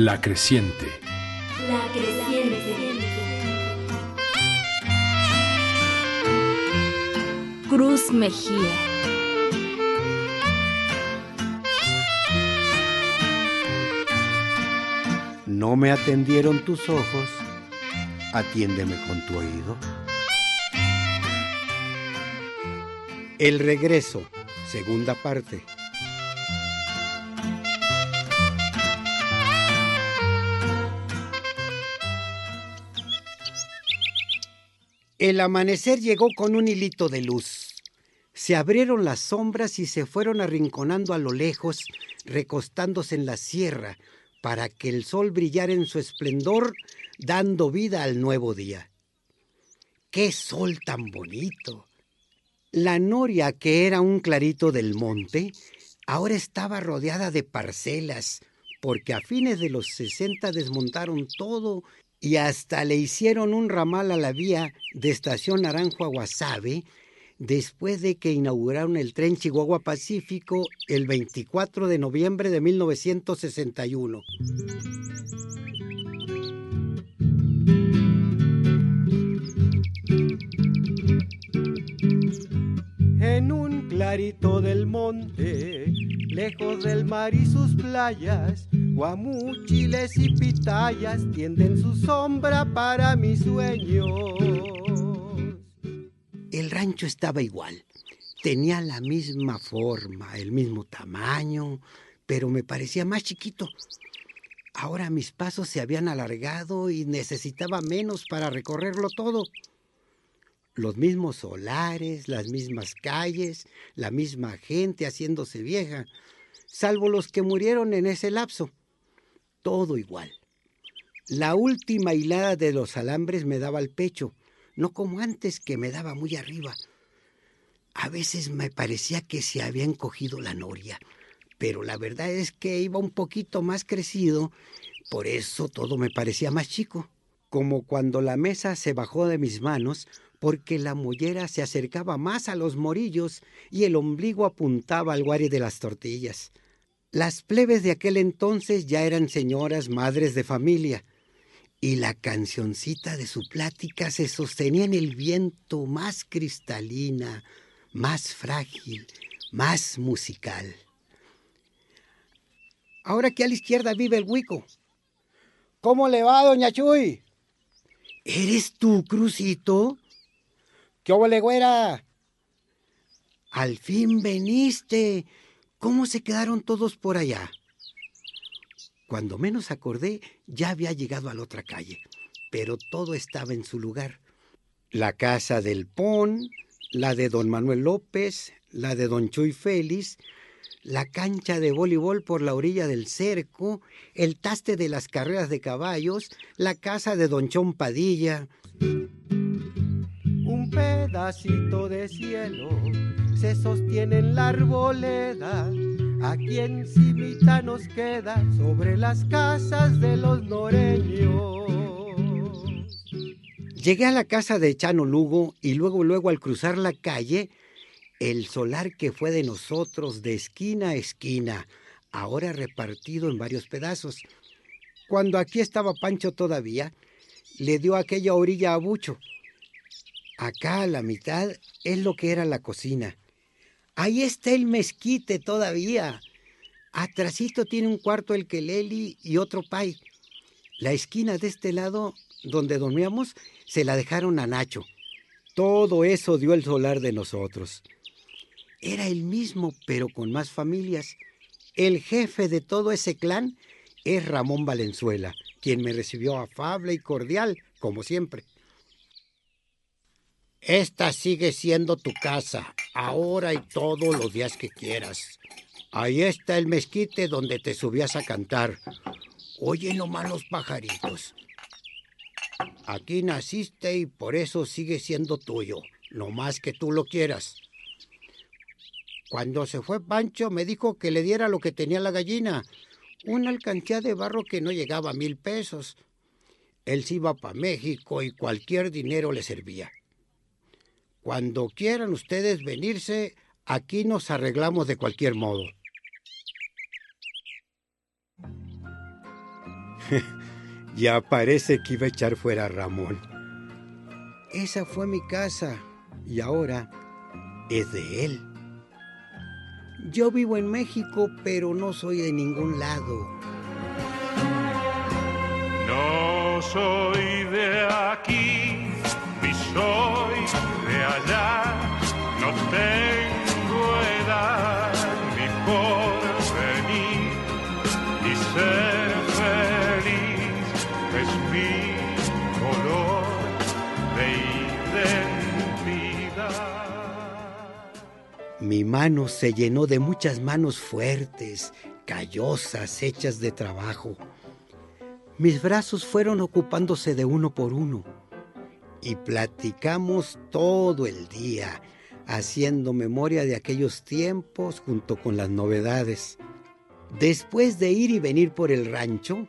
La creciente. La creciente. Cruz Mejía. No me atendieron tus ojos, atiéndeme con tu oído. El regreso, segunda parte. El amanecer llegó con un hilito de luz. Se abrieron las sombras y se fueron arrinconando a lo lejos, recostándose en la sierra, para que el sol brillara en su esplendor, dando vida al nuevo día. ¡Qué sol tan bonito! La noria, que era un clarito del monte, ahora estaba rodeada de parcelas, porque a fines de los sesenta desmontaron todo y hasta le hicieron un ramal a la vía de Estación Naranjo a Guasave después de que inauguraron el tren Chihuahua Pacífico el 24 de noviembre de 1961. Clarito del monte, lejos del mar y sus playas, guamuchiles y pitayas tienden su sombra para mis sueños. El rancho estaba igual. Tenía la misma forma, el mismo tamaño, pero me parecía más chiquito. Ahora mis pasos se habían alargado y necesitaba menos para recorrerlo todo. Los mismos solares, las mismas calles, la misma gente haciéndose vieja, salvo los que murieron en ese lapso. Todo igual. La última hilada de los alambres me daba al pecho, no como antes que me daba muy arriba. A veces me parecía que se había encogido la noria, pero la verdad es que iba un poquito más crecido, por eso todo me parecía más chico. Como cuando la mesa se bajó de mis manos, porque la mollera se acercaba más a los morillos y el ombligo apuntaba al guare de las tortillas. Las plebes de aquel entonces ya eran señoras madres de familia, y la cancioncita de su plática se sostenía en el viento más cristalina, más frágil, más musical. Ahora que a la izquierda vive el Huico. ¿Cómo le va, doña Chuy? ¿Eres tú, Crucito? ¿Qué le güera? Al fin veniste. ¿Cómo se quedaron todos por allá? Cuando menos acordé, ya había llegado a la otra calle, pero todo estaba en su lugar. La casa del Pon, la de don Manuel López, la de don Chuy Félix, la cancha de voleibol por la orilla del cerco, el taste de las carreras de caballos, la casa de don Chón Padilla. Un pedacito de cielo se sostiene en la arboleda. Aquí encimita nos queda sobre las casas de los noreños. Llegué a la casa de Chano Lugo y luego, luego al cruzar la calle, el solar que fue de nosotros de esquina a esquina, ahora repartido en varios pedazos. Cuando aquí estaba Pancho todavía, le dio aquella orilla a Bucho. Acá a la mitad es lo que era la cocina. Ahí está el mezquite todavía. Atrasito tiene un cuarto el Keleli y otro pay. La esquina de este lado, donde dormíamos, se la dejaron a Nacho. Todo eso dio el solar de nosotros. Era el mismo, pero con más familias. El jefe de todo ese clan es Ramón Valenzuela, quien me recibió afable y cordial, como siempre. Esta sigue siendo tu casa, ahora y todos los días que quieras. Ahí está el mezquite donde te subías a cantar. Oye nomás los pajaritos. Aquí naciste y por eso sigue siendo tuyo, no más que tú lo quieras. Cuando se fue Pancho me dijo que le diera lo que tenía la gallina, una alcancía de barro que no llegaba a mil pesos. Él se iba para México y cualquier dinero le servía. Cuando quieran ustedes venirse, aquí nos arreglamos de cualquier modo. ya parece que iba a echar fuera a Ramón. Esa fue mi casa y ahora es de él. Yo vivo en México, pero no soy de ningún lado. No soy de aquí, ni soy de allá, no tengo Mi mano se llenó de muchas manos fuertes, callosas, hechas de trabajo. Mis brazos fueron ocupándose de uno por uno y platicamos todo el día, haciendo memoria de aquellos tiempos junto con las novedades. Después de ir y venir por el rancho,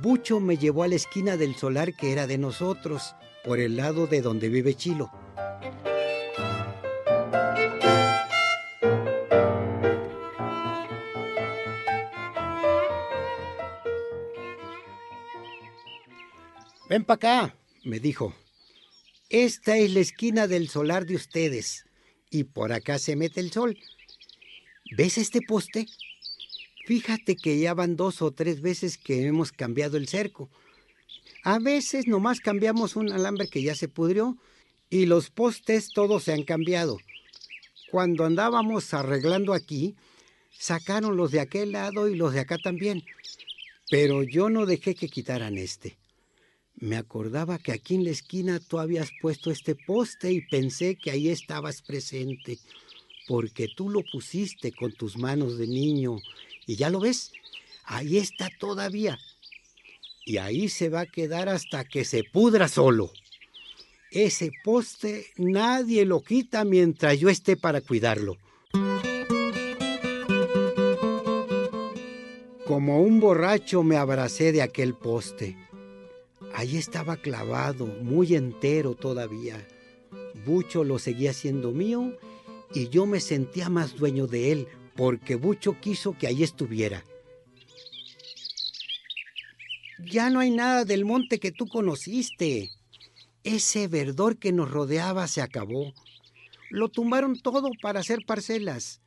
Bucho me llevó a la esquina del solar que era de nosotros, por el lado de donde vive Chilo. Ven para acá, me dijo. Esta es la esquina del solar de ustedes y por acá se mete el sol. ¿Ves este poste? Fíjate que ya van dos o tres veces que hemos cambiado el cerco. A veces nomás cambiamos un alambre que ya se pudrió y los postes todos se han cambiado. Cuando andábamos arreglando aquí, sacaron los de aquel lado y los de acá también. Pero yo no dejé que quitaran este. Me acordaba que aquí en la esquina tú habías puesto este poste y pensé que ahí estabas presente, porque tú lo pusiste con tus manos de niño. Y ya lo ves, ahí está todavía. Y ahí se va a quedar hasta que se pudra solo. Ese poste nadie lo quita mientras yo esté para cuidarlo. Como un borracho me abracé de aquel poste. Allí estaba clavado, muy entero todavía. Bucho lo seguía siendo mío y yo me sentía más dueño de él porque Bucho quiso que allí estuviera. Ya no hay nada del monte que tú conociste. Ese verdor que nos rodeaba se acabó. Lo tumbaron todo para hacer parcelas.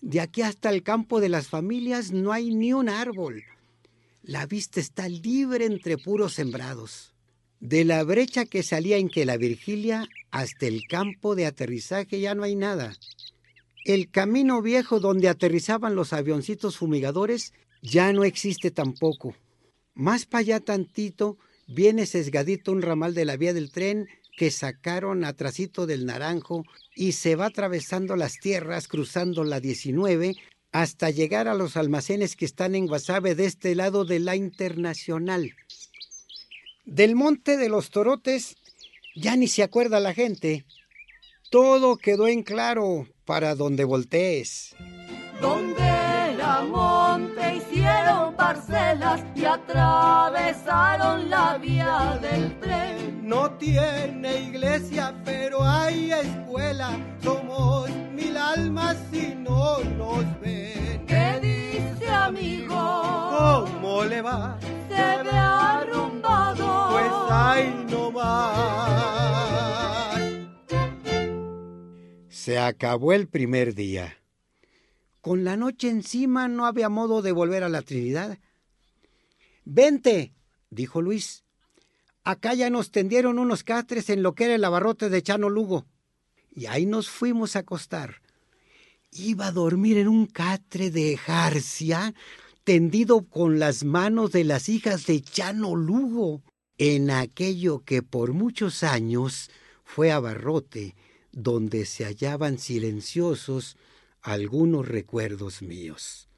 De aquí hasta el campo de las familias no hay ni un árbol. La vista está libre entre puros sembrados. De la brecha que salía en que la Virgilia hasta el campo de aterrizaje ya no hay nada. El camino viejo donde aterrizaban los avioncitos fumigadores ya no existe tampoco. Más para allá tantito viene sesgadito un ramal de la vía del tren que sacaron atrasito del Naranjo y se va atravesando las tierras cruzando la 19 hasta llegar a los almacenes que están en Guasave de este lado de la Internacional. Del Monte de los Torotes ya ni se acuerda la gente. Todo quedó en claro para donde voltees. Donde la monte hicieron parcelas y atravesaron la vía del tren. No tiene iglesia, pero hay escuela. Somos mil almas y no nos ven. ¿Qué dice amigo? ¿Cómo le va? Se ve arrumbado. Pues ahí no más. Se acabó el primer día. Con la noche encima no había modo de volver a la Trinidad. Vente, dijo Luis. Acá ya nos tendieron unos catres en lo que era el abarrote de Chano Lugo. Y ahí nos fuimos a acostar. Iba a dormir en un catre de jarcia tendido con las manos de las hijas de Chano Lugo, en aquello que por muchos años fue abarrote, donde se hallaban silenciosos algunos recuerdos míos.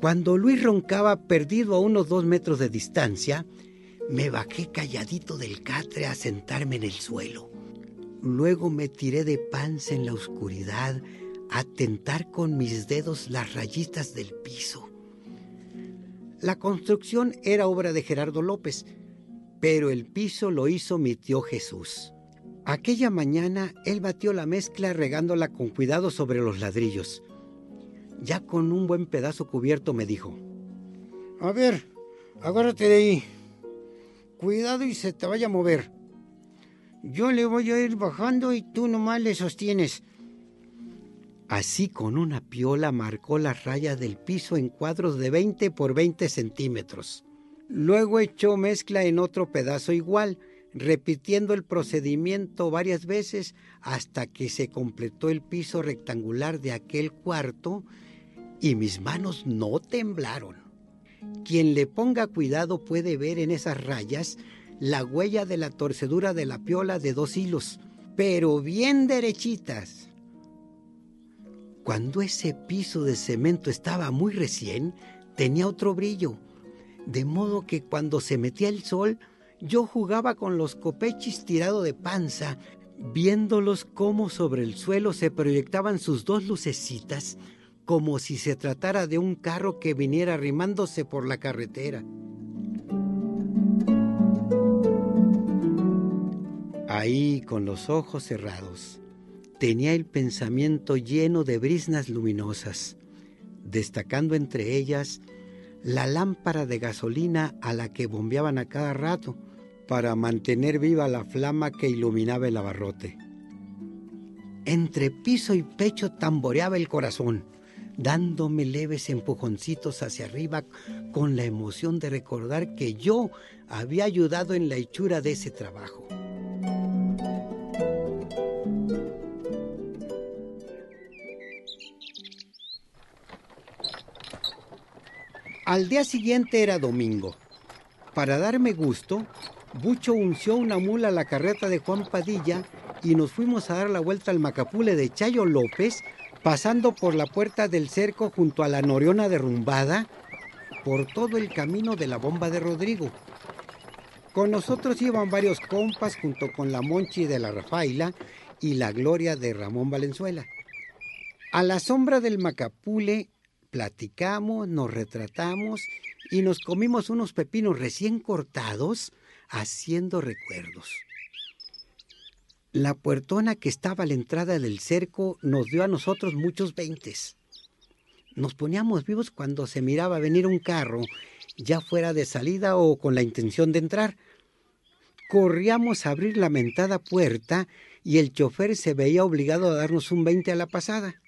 Cuando Luis roncaba perdido a unos dos metros de distancia, me bajé calladito del catre a sentarme en el suelo. Luego me tiré de panza en la oscuridad a tentar con mis dedos las rayitas del piso. La construcción era obra de Gerardo López, pero el piso lo hizo mi tío Jesús. Aquella mañana él batió la mezcla regándola con cuidado sobre los ladrillos. Ya con un buen pedazo cubierto me dijo, A ver, agárrate de ahí. Cuidado y se te vaya a mover. Yo le voy a ir bajando y tú nomás le sostienes. Así con una piola marcó las rayas del piso en cuadros de 20 por 20 centímetros. Luego echó mezcla en otro pedazo igual, repitiendo el procedimiento varias veces hasta que se completó el piso rectangular de aquel cuarto y mis manos no temblaron. Quien le ponga cuidado puede ver en esas rayas la huella de la torcedura de la piola de dos hilos, pero bien derechitas. Cuando ese piso de cemento estaba muy recién, tenía otro brillo, de modo que cuando se metía el sol, yo jugaba con los copechis tirado de panza, viéndolos cómo sobre el suelo se proyectaban sus dos lucecitas, como si se tratara de un carro que viniera arrimándose por la carretera. Ahí, con los ojos cerrados, tenía el pensamiento lleno de brisnas luminosas, destacando entre ellas la lámpara de gasolina a la que bombeaban a cada rato para mantener viva la flama que iluminaba el abarrote. Entre piso y pecho tamboreaba el corazón, dándome leves empujoncitos hacia arriba con la emoción de recordar que yo había ayudado en la hechura de ese trabajo. Al día siguiente era domingo. Para darme gusto, Bucho unció una mula a la carreta de Juan Padilla y nos fuimos a dar la vuelta al Macapule de Chayo López, pasando por la puerta del cerco junto a la Noriona derrumbada, por todo el camino de la bomba de Rodrigo. Con nosotros iban varios compas junto con la Monchi de la Rafaila y la Gloria de Ramón Valenzuela. A la sombra del Macapule platicamos, nos retratamos y nos comimos unos pepinos recién cortados haciendo recuerdos. La puertona que estaba a la entrada del cerco nos dio a nosotros muchos veintes. Nos poníamos vivos cuando se miraba venir un carro, ya fuera de salida o con la intención de entrar. Corríamos a abrir la mentada puerta y el chofer se veía obligado a darnos un veinte a la pasada.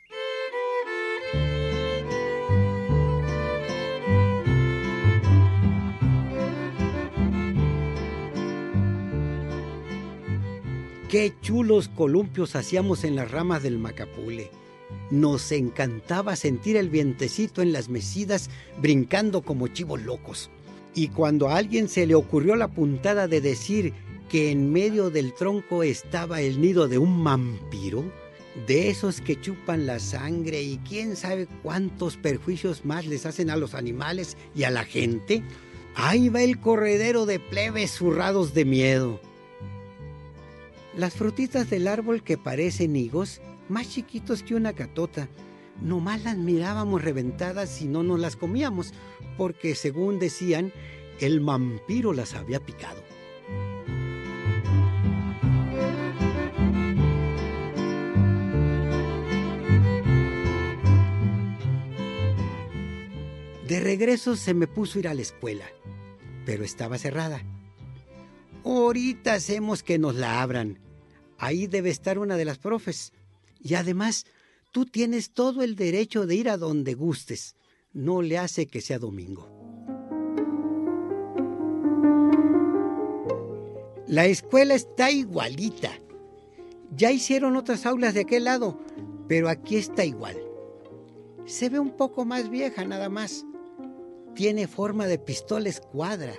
Qué chulos columpios hacíamos en las ramas del macapule. Nos encantaba sentir el vientecito en las mesidas brincando como chivos locos. Y cuando a alguien se le ocurrió la puntada de decir que en medio del tronco estaba el nido de un vampiro, de esos que chupan la sangre y quién sabe cuántos perjuicios más les hacen a los animales y a la gente, ahí va el corredero de plebes zurrados de miedo. Las frutitas del árbol que parecen higos, más chiquitos que una catota, nomás las mirábamos reventadas y no nos las comíamos, porque según decían, el vampiro las había picado. De regreso se me puso ir a la escuela, pero estaba cerrada. Ahorita hacemos que nos la abran. Ahí debe estar una de las profes. Y además, tú tienes todo el derecho de ir a donde gustes. No le hace que sea domingo. La escuela está igualita. Ya hicieron otras aulas de aquel lado, pero aquí está igual. Se ve un poco más vieja nada más. Tiene forma de pistola escuadra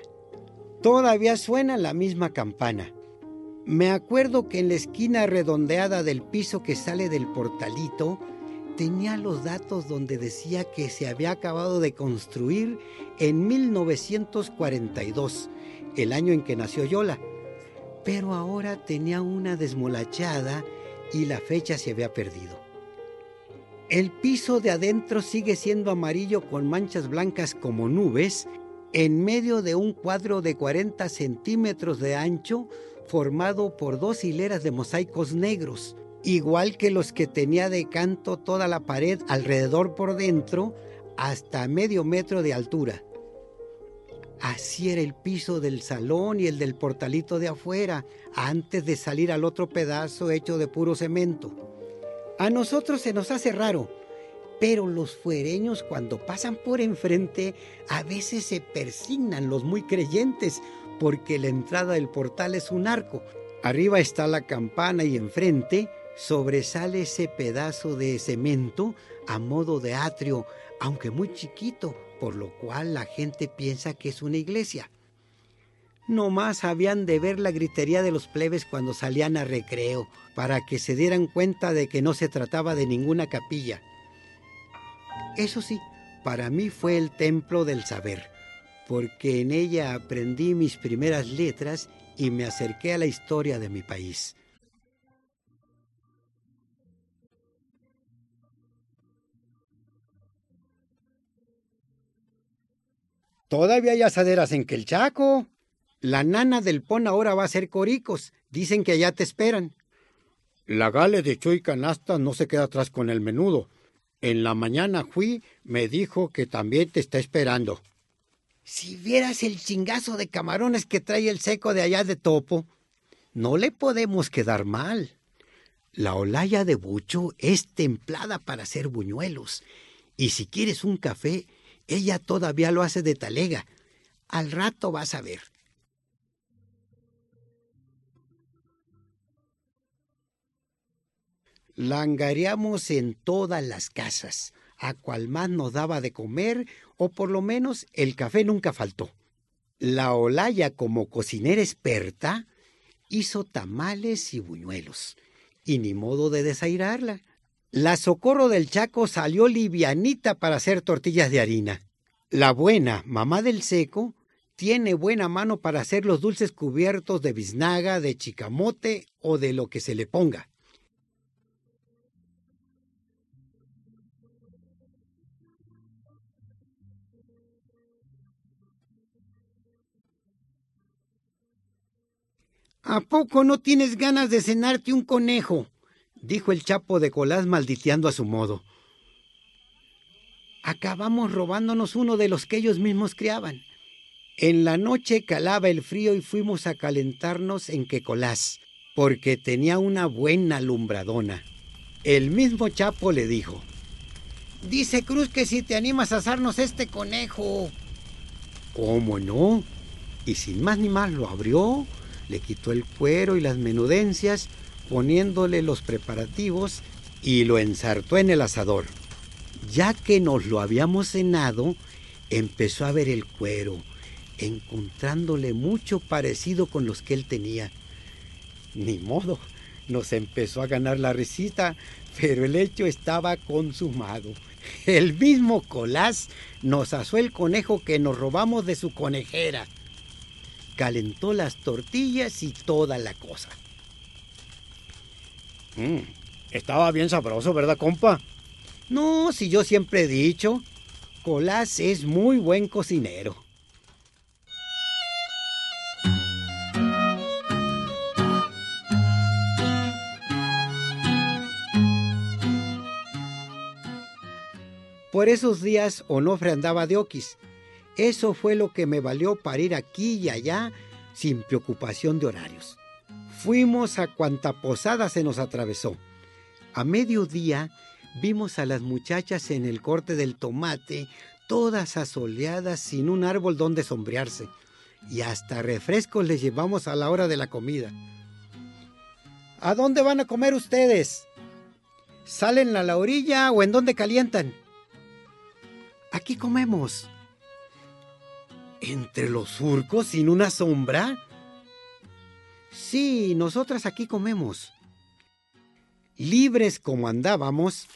Todavía suena la misma campana. Me acuerdo que en la esquina redondeada del piso que sale del portalito tenía los datos donde decía que se había acabado de construir en 1942, el año en que nació Yola. Pero ahora tenía una desmolachada y la fecha se había perdido. El piso de adentro sigue siendo amarillo con manchas blancas como nubes en medio de un cuadro de 40 centímetros de ancho formado por dos hileras de mosaicos negros, igual que los que tenía de canto toda la pared alrededor por dentro hasta medio metro de altura. Así era el piso del salón y el del portalito de afuera, antes de salir al otro pedazo hecho de puro cemento. A nosotros se nos hace raro, pero los fuereños cuando pasan por enfrente a veces se persignan los muy creyentes porque la entrada del portal es un arco. Arriba está la campana y enfrente sobresale ese pedazo de cemento a modo de atrio, aunque muy chiquito, por lo cual la gente piensa que es una iglesia. No más habían de ver la gritería de los plebes cuando salían a recreo, para que se dieran cuenta de que no se trataba de ninguna capilla. Eso sí, para mí fue el templo del saber, porque en ella aprendí mis primeras letras y me acerqué a la historia de mi país. Todavía hay asaderas en Quelchaco. La nana del Pon ahora va a ser coricos. Dicen que allá te esperan. La gale de Chuy Canasta no se queda atrás con el menudo. En la mañana fui, me dijo que también te está esperando. Si vieras el chingazo de camarones que trae el seco de allá de Topo, no le podemos quedar mal. La olaya de bucho es templada para hacer buñuelos. Y si quieres un café, ella todavía lo hace de talega. Al rato vas a ver. Langareamos en todas las casas, a cual más nos daba de comer, o por lo menos el café nunca faltó. La Olaya, como cocinera experta, hizo tamales y buñuelos, y ni modo de desairarla. La Socorro del Chaco salió livianita para hacer tortillas de harina. La buena, mamá del seco, tiene buena mano para hacer los dulces cubiertos de biznaga, de chicamote o de lo que se le ponga. ¿A poco no tienes ganas de cenarte un conejo? dijo el chapo de Colás malditeando a su modo. Acabamos robándonos uno de los que ellos mismos criaban. En la noche calaba el frío y fuimos a calentarnos en Quecolás, porque tenía una buena alumbradona. El mismo Chapo le dijo, Dice Cruz que si te animas a asarnos este conejo. ¿Cómo no? Y sin más ni más lo abrió, le quitó el cuero y las menudencias, poniéndole los preparativos y lo ensartó en el asador. Ya que nos lo habíamos cenado, empezó a ver el cuero, encontrándole mucho parecido con los que él tenía. Ni modo, nos empezó a ganar la risita, pero el hecho estaba consumado. El mismo Colás nos asó el conejo que nos robamos de su conejera. Calentó las tortillas y toda la cosa. Mm, estaba bien sabroso, ¿verdad, compa? No, si yo siempre he dicho, Colás es muy buen cocinero. Por esos días Onofre andaba de oquis. Eso fue lo que me valió para ir aquí y allá sin preocupación de horarios. Fuimos a cuanta posada se nos atravesó. A mediodía vimos a las muchachas en el corte del tomate, todas asoleadas sin un árbol donde sombrearse, y hasta refrescos les llevamos a la hora de la comida. ¿A dónde van a comer ustedes? ¿Salen a la orilla o en dónde calientan? Aquí comemos. ¿Entre los surcos sin una sombra? Sí, nosotras aquí comemos. Libres como andábamos,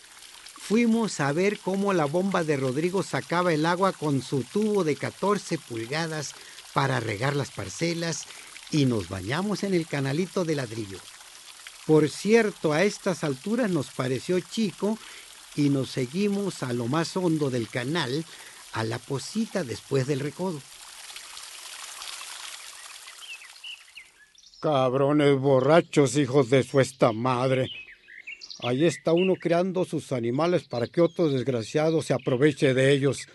fuimos a ver cómo la bomba de Rodrigo sacaba el agua con su tubo de 14 pulgadas para regar las parcelas y nos bañamos en el canalito de ladrillo. Por cierto, a estas alturas nos pareció chico y nos seguimos a lo más hondo del canal, a la posita después del recodo. Cabrones borrachos, hijos de su esta madre. Ahí está uno creando sus animales para que otro desgraciado se aproveche de ellos.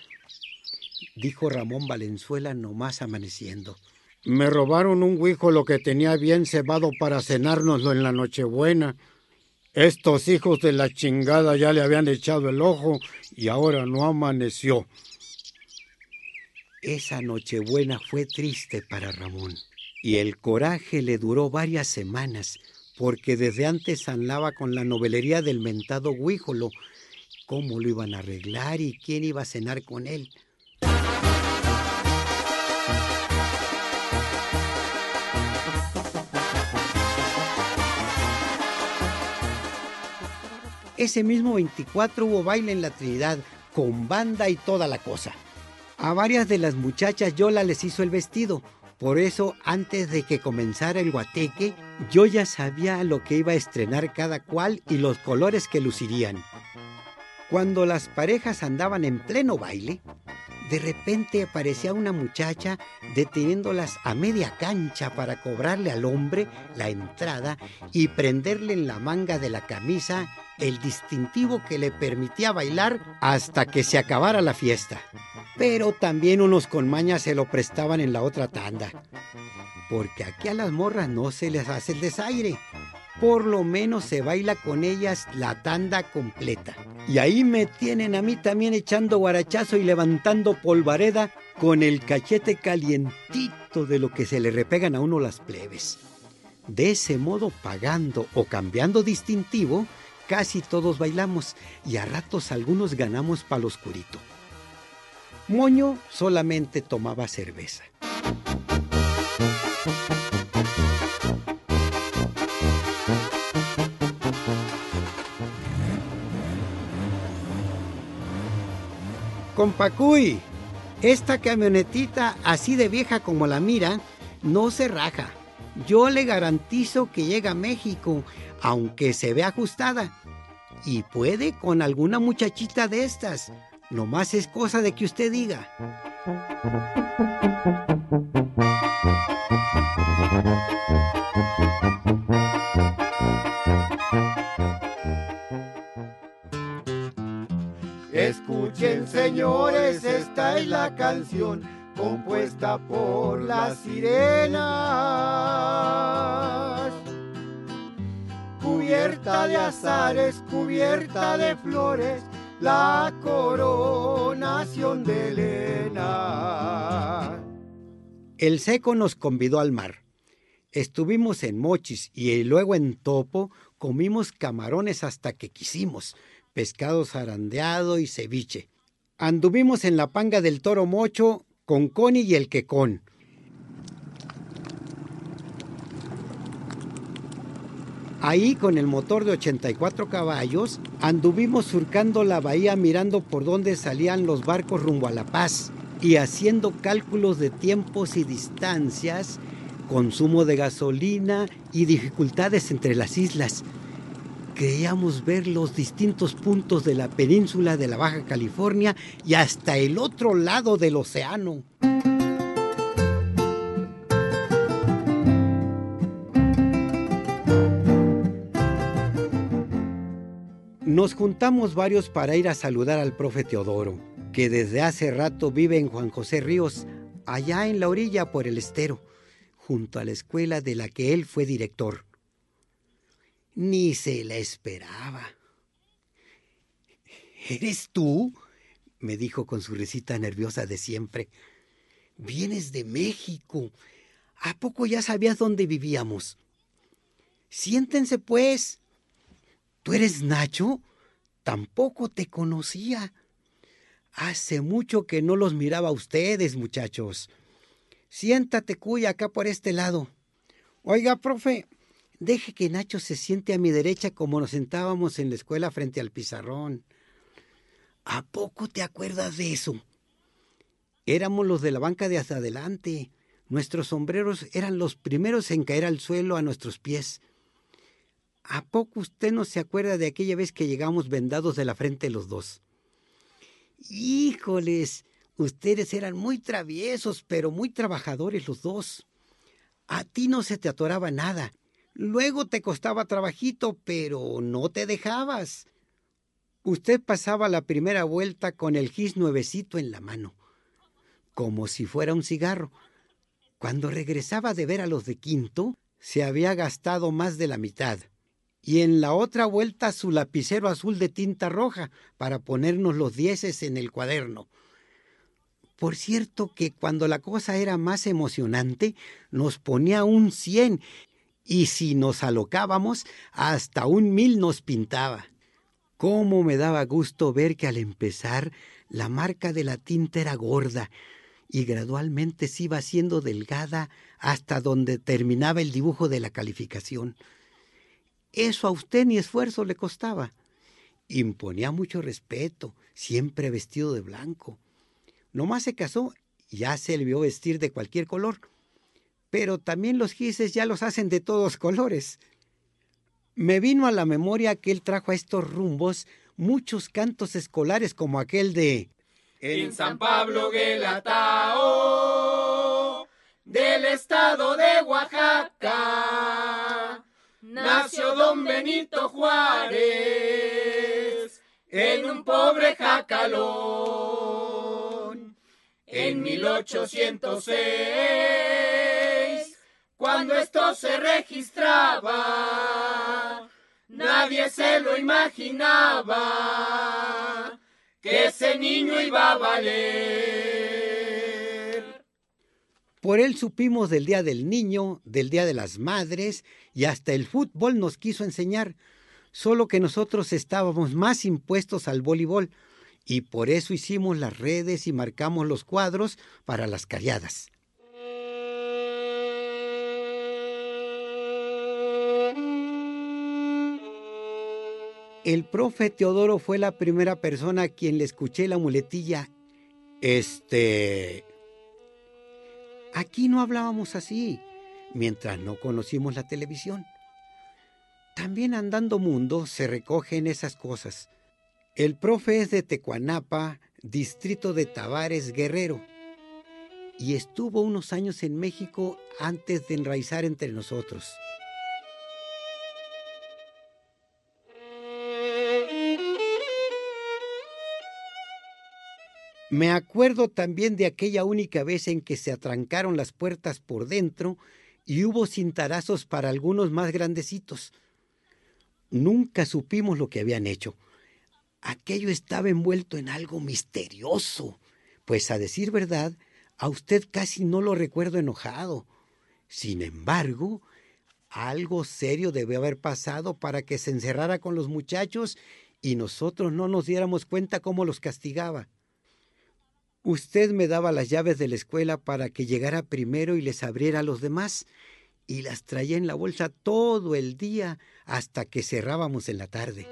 dijo Ramón Valenzuela nomás amaneciendo. Me robaron un lo que tenía bien cebado para cenárnoslo en la Nochebuena. Estos hijos de la chingada ya le habían echado el ojo y ahora no amaneció. Esa Nochebuena fue triste para Ramón y el coraje le duró varias semanas porque desde antes andaba con la novelería del mentado Huíjolo. ¿Cómo lo iban a arreglar y quién iba a cenar con él? Ese mismo 24 hubo baile en la Trinidad, con banda y toda la cosa. A varias de las muchachas Yola les hizo el vestido. Por eso, antes de que comenzara el guateque, yo ya sabía lo que iba a estrenar cada cual y los colores que lucirían. Cuando las parejas andaban en pleno baile, de repente aparecía una muchacha deteniéndolas a media cancha para cobrarle al hombre la entrada y prenderle en la manga de la camisa el distintivo que le permitía bailar hasta que se acabara la fiesta. Pero también unos con mañas se lo prestaban en la otra tanda. Porque aquí a las morras no se les hace el desaire. Por lo menos se baila con ellas la tanda completa. Y ahí me tienen a mí también echando guarachazo y levantando polvareda con el cachete calientito de lo que se le repegan a uno las plebes. De ese modo, pagando o cambiando distintivo, casi todos bailamos y a ratos algunos ganamos palo oscurito. Moño solamente tomaba cerveza. Compacuy, esta camionetita así de vieja como la mira, no se raja. Yo le garantizo que llega a México, aunque se ve ajustada. Y puede con alguna muchachita de estas. Lo más es cosa de que usted diga. Escuchen señores, esta es la canción compuesta por las sirenas. Cubierta de azares, cubierta de flores, la coronación de Elena. El seco nos convidó al mar. Estuvimos en Mochis y luego en Topo comimos camarones hasta que quisimos, pescado zarandeado y ceviche. Anduvimos en la panga del toro mocho con Coni y el quecón. Ahí con el motor de 84 caballos anduvimos surcando la bahía mirando por dónde salían los barcos rumbo a La Paz y haciendo cálculos de tiempos y distancias, consumo de gasolina y dificultades entre las islas. Creíamos ver los distintos puntos de la península de la Baja California y hasta el otro lado del océano. Nos juntamos varios para ir a saludar al profe Teodoro, que desde hace rato vive en Juan José Ríos, allá en la orilla por el estero, junto a la escuela de la que él fue director. Ni se la esperaba. ¿Eres tú? me dijo con su risita nerviosa de siempre. Vienes de México. ¿A poco ya sabías dónde vivíamos? Siéntense, pues. ¿Tú eres Nacho? Tampoco te conocía. Hace mucho que no los miraba a ustedes, muchachos. Siéntate, cuya, acá por este lado. Oiga, profe, deje que Nacho se siente a mi derecha como nos sentábamos en la escuela frente al pizarrón. ¿A poco te acuerdas de eso? Éramos los de la banca de hasta adelante. Nuestros sombreros eran los primeros en caer al suelo a nuestros pies. ¿A poco usted no se acuerda de aquella vez que llegamos vendados de la frente los dos? Híjoles, ustedes eran muy traviesos, pero muy trabajadores los dos. A ti no se te atoraba nada. Luego te costaba trabajito, pero no te dejabas. Usted pasaba la primera vuelta con el gis nuevecito en la mano. como si fuera un cigarro. Cuando regresaba de ver a los de quinto, se había gastado más de la mitad. Y en la otra vuelta su lapicero azul de tinta roja para ponernos los dieces en el cuaderno. Por cierto que cuando la cosa era más emocionante, nos ponía un cien y si nos alocábamos, hasta un mil nos pintaba. Cómo me daba gusto ver que al empezar la marca de la tinta era gorda y gradualmente se iba haciendo delgada hasta donde terminaba el dibujo de la calificación. Eso a usted ni esfuerzo le costaba. Imponía mucho respeto, siempre vestido de blanco. Nomás se casó, ya se le vio vestir de cualquier color. Pero también los gises ya los hacen de todos colores. Me vino a la memoria que él trajo a estos rumbos muchos cantos escolares como aquel de En San Pablo Guelatao del estado de Oaxaca nació don Benito Juárez en un pobre jacalón. En 1806, cuando esto se registraba, nadie se lo imaginaba que ese niño iba a valer. Por él supimos del Día del Niño, del Día de las Madres y hasta el fútbol nos quiso enseñar, solo que nosotros estábamos más impuestos al voleibol y por eso hicimos las redes y marcamos los cuadros para las cariadas. El profe Teodoro fue la primera persona a quien le escuché la muletilla. Este... Aquí no hablábamos así, mientras no conocimos la televisión. También andando mundo se recogen esas cosas. El profe es de Tecuanapa, distrito de Tavares, Guerrero, y estuvo unos años en México antes de enraizar entre nosotros. Me acuerdo también de aquella única vez en que se atrancaron las puertas por dentro y hubo cintarazos para algunos más grandecitos. Nunca supimos lo que habían hecho. Aquello estaba envuelto en algo misterioso, pues a decir verdad, a usted casi no lo recuerdo enojado. Sin embargo, algo serio debe haber pasado para que se encerrara con los muchachos y nosotros no nos diéramos cuenta cómo los castigaba. Usted me daba las llaves de la escuela para que llegara primero y les abriera a los demás, y las traía en la bolsa todo el día hasta que cerrábamos en la tarde.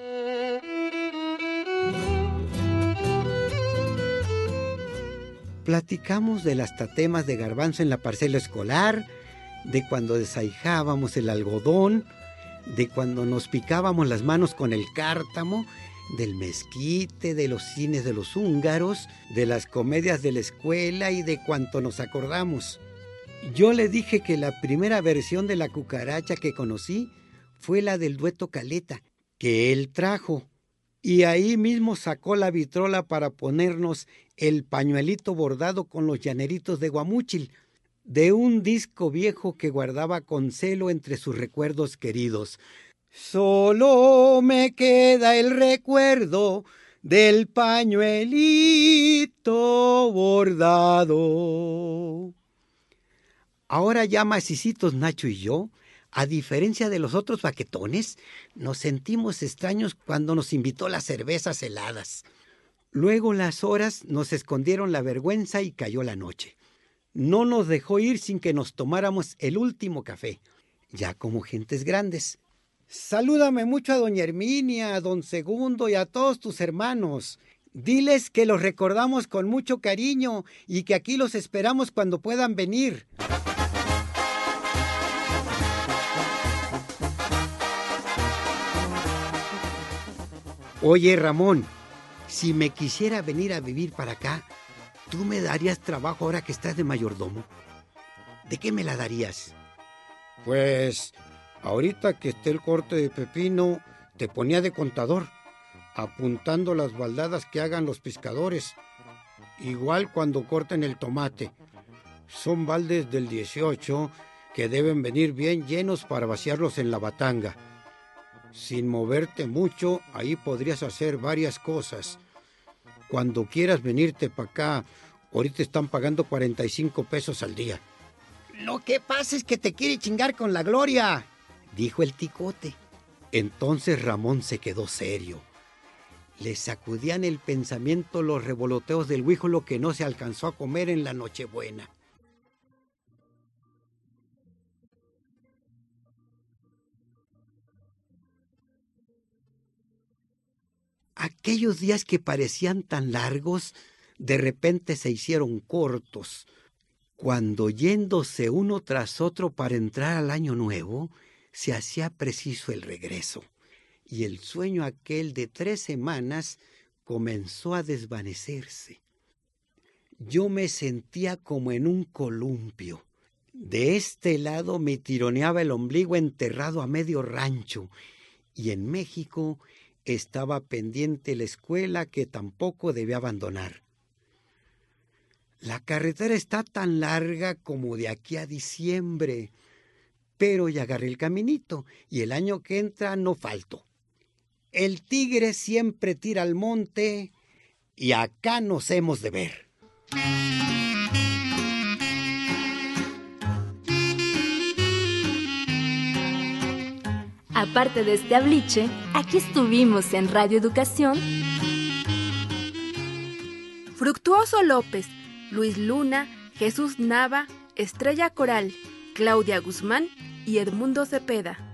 Platicamos de las tatemas de garbanzo en la parcela escolar, de cuando desahijábamos el algodón, de cuando nos picábamos las manos con el cártamo, del mezquite, de los cines de los húngaros, de las comedias de la escuela y de cuanto nos acordamos. Yo le dije que la primera versión de la cucaracha que conocí fue la del dueto Caleta, que él trajo. Y ahí mismo sacó la vitrola para ponernos el pañuelito bordado con los llaneritos de Guamúchil, de un disco viejo que guardaba con celo entre sus recuerdos queridos. Solo me queda el recuerdo del pañuelito bordado. Ahora ya macicitos Nacho y yo, a diferencia de los otros baquetones, nos sentimos extraños cuando nos invitó las cervezas heladas. Luego las horas nos escondieron la vergüenza y cayó la noche. No nos dejó ir sin que nos tomáramos el último café, ya como gentes grandes. Salúdame mucho a doña Herminia, a don Segundo y a todos tus hermanos. Diles que los recordamos con mucho cariño y que aquí los esperamos cuando puedan venir. Oye, Ramón, si me quisiera venir a vivir para acá, ¿tú me darías trabajo ahora que estás de mayordomo? ¿De qué me la darías? Pues ahorita que esté el corte de pepino, te ponía de contador, apuntando las baldadas que hagan los pescadores. igual cuando corten el tomate. Son baldes del 18 que deben venir bien llenos para vaciarlos en la batanga. Sin moverte mucho, ahí podrías hacer varias cosas. Cuando quieras venirte para acá, ahorita están pagando 45 pesos al día. Lo que pasa es que te quiere chingar con la gloria, dijo el ticote. Entonces Ramón se quedó serio. Le sacudían el pensamiento los revoloteos del huíjolo que no se alcanzó a comer en la Nochebuena. Aquellos días que parecían tan largos, de repente se hicieron cortos. Cuando yéndose uno tras otro para entrar al año nuevo, se hacía preciso el regreso, y el sueño aquel de tres semanas comenzó a desvanecerse. Yo me sentía como en un columpio. De este lado me tironeaba el ombligo enterrado a medio rancho, y en México estaba pendiente la escuela que tampoco debía abandonar. La carretera está tan larga como de aquí a diciembre, pero ya agarré el caminito y el año que entra no falto. El tigre siempre tira al monte y acá nos hemos de ver. Aparte de este abliche, aquí estuvimos en Radio Educación. Fructuoso López, Luis Luna, Jesús Nava, Estrella Coral, Claudia Guzmán y Edmundo Cepeda.